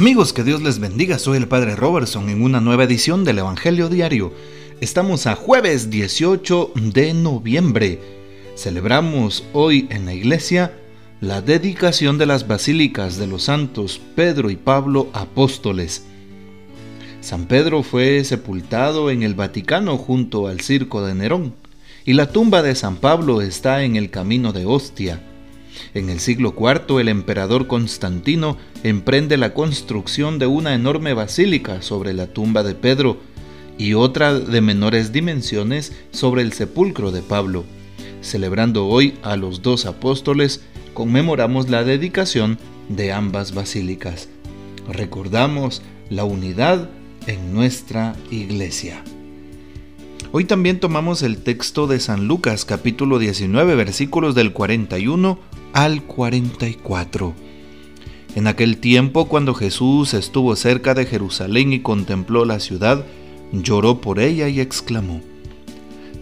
Amigos, que Dios les bendiga. Soy el Padre Robertson en una nueva edición del Evangelio Diario. Estamos a jueves 18 de noviembre. Celebramos hoy en la iglesia la dedicación de las basílicas de los santos Pedro y Pablo apóstoles. San Pedro fue sepultado en el Vaticano junto al circo de Nerón y la tumba de San Pablo está en el camino de Ostia. En el siglo IV el emperador Constantino emprende la construcción de una enorme basílica sobre la tumba de Pedro y otra de menores dimensiones sobre el sepulcro de Pablo. Celebrando hoy a los dos apóstoles, conmemoramos la dedicación de ambas basílicas. Recordamos la unidad en nuestra iglesia. Hoy también tomamos el texto de San Lucas capítulo 19 versículos del 41 al 44. En aquel tiempo, cuando Jesús estuvo cerca de Jerusalén y contempló la ciudad, lloró por ella y exclamó,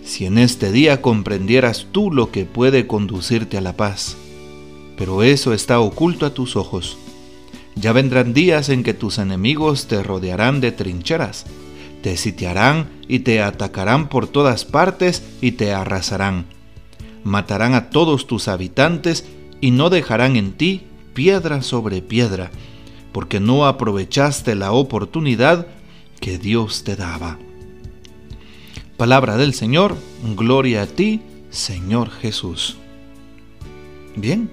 Si en este día comprendieras tú lo que puede conducirte a la paz, pero eso está oculto a tus ojos. Ya vendrán días en que tus enemigos te rodearán de trincheras, te sitiarán y te atacarán por todas partes y te arrasarán. Matarán a todos tus habitantes y no dejarán en ti piedra sobre piedra, porque no aprovechaste la oportunidad que Dios te daba. Palabra del Señor, gloria a ti, Señor Jesús. Bien,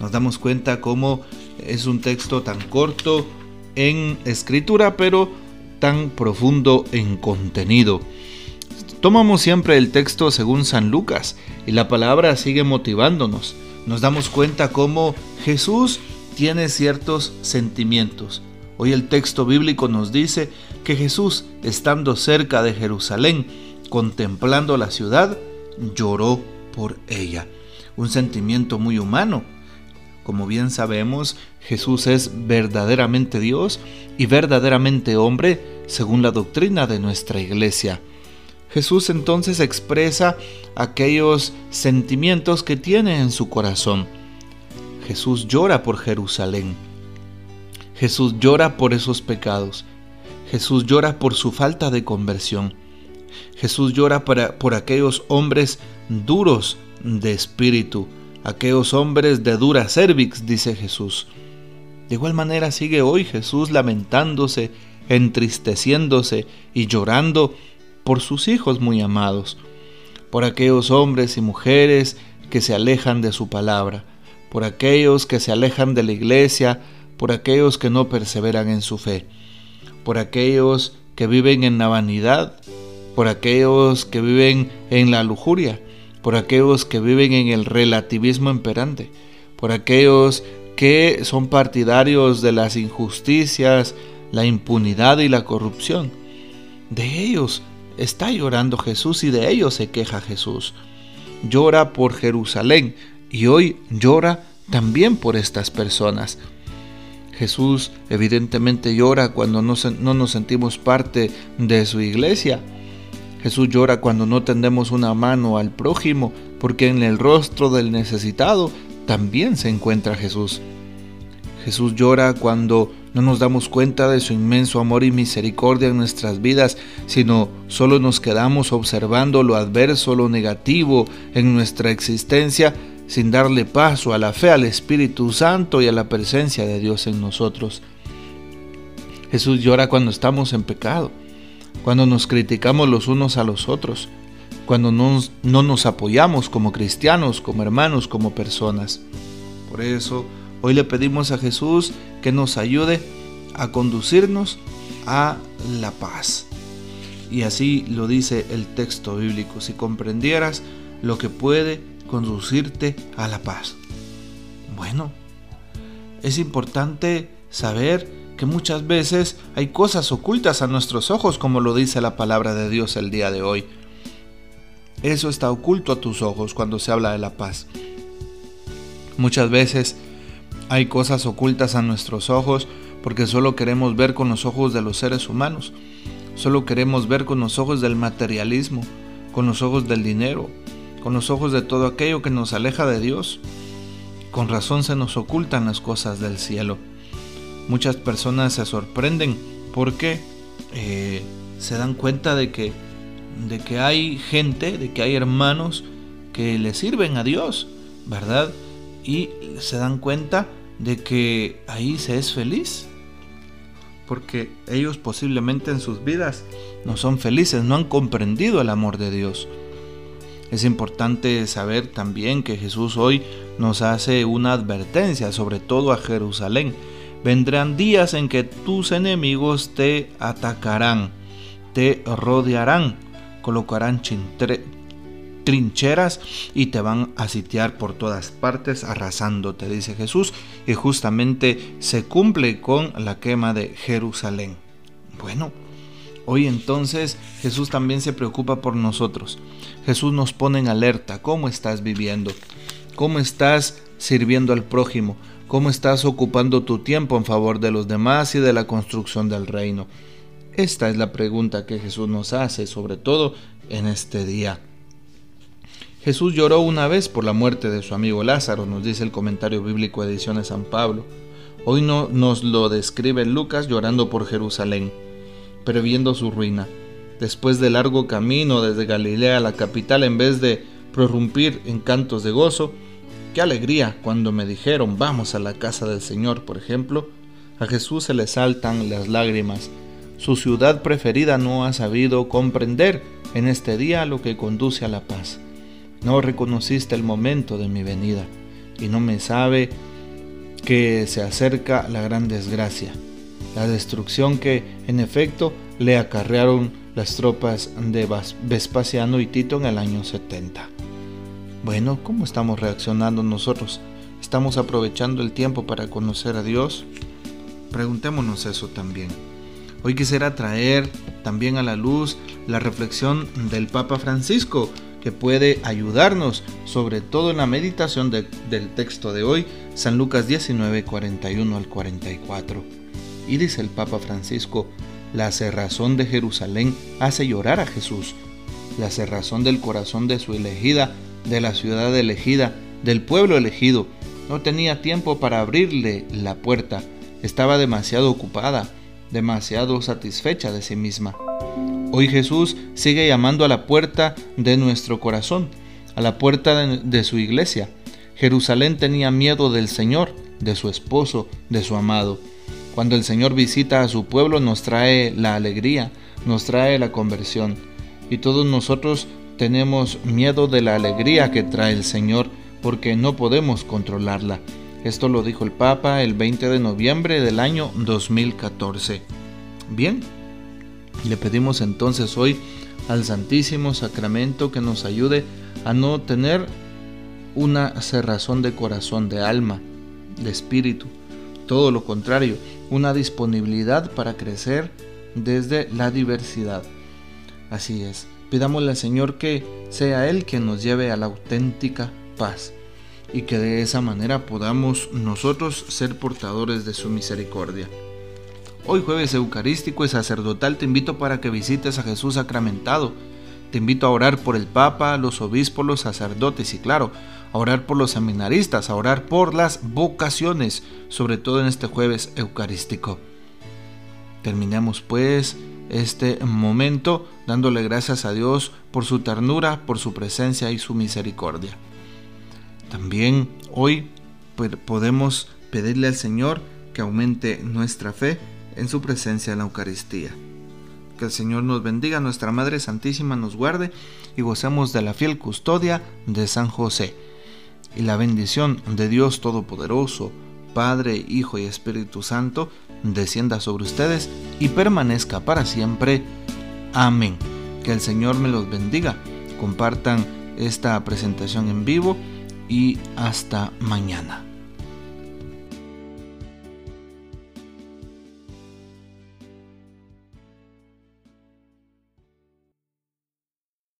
nos damos cuenta cómo es un texto tan corto en escritura, pero tan profundo en contenido. Tomamos siempre el texto según San Lucas y la palabra sigue motivándonos nos damos cuenta cómo Jesús tiene ciertos sentimientos. Hoy el texto bíblico nos dice que Jesús, estando cerca de Jerusalén, contemplando la ciudad, lloró por ella. Un sentimiento muy humano. Como bien sabemos, Jesús es verdaderamente Dios y verdaderamente hombre según la doctrina de nuestra iglesia. Jesús entonces expresa aquellos sentimientos que tiene en su corazón. Jesús llora por Jerusalén. Jesús llora por esos pecados. Jesús llora por su falta de conversión. Jesús llora por aquellos hombres duros de espíritu, aquellos hombres de dura cervix, dice Jesús. De igual manera sigue hoy Jesús lamentándose, entristeciéndose y llorando por sus hijos muy amados, por aquellos hombres y mujeres que se alejan de su palabra, por aquellos que se alejan de la iglesia, por aquellos que no perseveran en su fe, por aquellos que viven en la vanidad, por aquellos que viven en la lujuria, por aquellos que viven en el relativismo imperante, por aquellos que son partidarios de las injusticias, la impunidad y la corrupción. De ellos está llorando Jesús y de ello se queja Jesús. Llora por Jerusalén y hoy llora también por estas personas. Jesús evidentemente llora cuando no, no, nos sentimos parte de su iglesia. Jesús llora cuando no tendemos una mano al prójimo, porque en el rostro del necesitado también se encuentra Jesús. Jesús llora cuando no nos damos cuenta de su inmenso amor y misericordia en nuestras vidas, sino solo nos quedamos observando lo adverso, lo negativo en nuestra existencia, sin darle paso a la fe, al Espíritu Santo y a la presencia de Dios en nosotros. Jesús llora cuando estamos en pecado, cuando nos criticamos los unos a los otros, cuando no, no nos apoyamos como cristianos, como hermanos, como personas. Por eso, Hoy le pedimos a Jesús que nos ayude a conducirnos a la paz. Y así lo dice el texto bíblico, si comprendieras lo que puede conducirte a la paz. Bueno, es importante saber que muchas veces hay cosas ocultas a nuestros ojos, como lo dice la palabra de Dios el día de hoy. Eso está oculto a tus ojos cuando se habla de la paz. Muchas veces hay cosas ocultas a nuestros ojos porque solo queremos ver con los ojos de los seres humanos. Solo queremos ver con los ojos del materialismo, con los ojos del dinero, con los ojos de todo aquello que nos aleja de Dios. Con razón se nos ocultan las cosas del cielo. muchas personas se sorprenden porque eh, se dan cuenta de que, de que hay gente, de que hay hermanos que le sirven a Dios, ¿verdad? Y se dan cuenta de que ahí se es feliz. Porque ellos posiblemente en sus vidas no son felices, no han comprendido el amor de Dios. Es importante saber también que Jesús hoy nos hace una advertencia, sobre todo a Jerusalén. Vendrán días en que tus enemigos te atacarán, te rodearán, colocarán trincheras y te van a sitiar por todas partes arrasándote, dice Jesús, y justamente se cumple con la quema de Jerusalén. Bueno, Hoy entonces Jesús también se preocupa por nosotros. Jesús nos pone en alerta. ¿Cómo estás viviendo? ¿Cómo estás sirviendo al prójimo? ¿Cómo estás ocupando tu tiempo en favor de los demás y de la construcción del reino? Esta es la pregunta que Jesús nos hace, sobre todo en este día. Jesús lloró una vez por la muerte de su amigo Lázaro, nos dice el comentario bíblico de Ediciones San Pablo. Hoy no, nos lo describe Lucas llorando por Jerusalén previendo su ruina. Después de largo camino desde Galilea a la capital, en vez de prorrumpir en cantos de gozo, qué alegría cuando me dijeron vamos a la casa del Señor, por ejemplo, a Jesús se le saltan las lágrimas. Su ciudad preferida no ha sabido comprender en este día lo que conduce a la paz. No reconociste el momento de mi venida y no me sabe que se acerca la gran desgracia la destrucción que, en efecto, le acarrearon las tropas de Vespasiano y Tito en el año 70. Bueno, ¿cómo estamos reaccionando nosotros? ¿Estamos aprovechando el tiempo para conocer a Dios? Preguntémonos eso también. Hoy quisiera traer también a la luz la reflexión del Papa Francisco, que puede ayudarnos, sobre todo en la meditación del texto de hoy, San Lucas 19, 41 al 44. Y dice el Papa Francisco, la cerrazón de Jerusalén hace llorar a Jesús. La cerrazón del corazón de su elegida, de la ciudad elegida, del pueblo elegido. No tenía tiempo para abrirle la puerta. Estaba demasiado ocupada, demasiado satisfecha de sí misma. Hoy Jesús sigue llamando a la puerta de nuestro corazón, a la puerta de, su iglesia. Jerusalén tenía miedo del Señor, de su esposo, de su amado. Cuando el Señor visita a su pueblo nos trae la alegría, nos trae la conversión. Y todos nosotros tenemos miedo de la alegría que trae el Señor porque no podemos controlarla. Esto lo dijo el Papa el 20 de noviembre del año 2014. Bien, le pedimos entonces hoy al Santísimo Sacramento que nos ayude a no tener una cerrazón de corazón, de alma, de espíritu. Todo lo contrario, una disponibilidad para crecer desde la diversidad. Así es, pidámosle al Señor que sea Él quien nos lleve a la auténtica paz y que de esa manera podamos nosotros ser portadores de su misericordia. Hoy jueves eucarístico y sacerdotal te invito para que visites a Jesús sacramentado. Te invito a orar por el Papa, los obispos, los sacerdotes y claro, a orar por los seminaristas, a orar por las vocaciones, sobre todo en este jueves eucarístico. Terminemos pues este momento dándole gracias a Dios por su ternura, por su presencia y su misericordia. También hoy podemos pedirle al Señor que aumente nuestra fe en su presencia en la Eucaristía. Que el Señor nos bendiga, nuestra Madre Santísima nos guarde y gocemos de la fiel custodia de San José y la bendición de Dios Todopoderoso, Padre, Hijo y Espíritu Santo, descienda sobre ustedes y permanezca para siempre. Amén. Que el Señor me los bendiga. Compartan esta presentación en vivo y hasta mañana.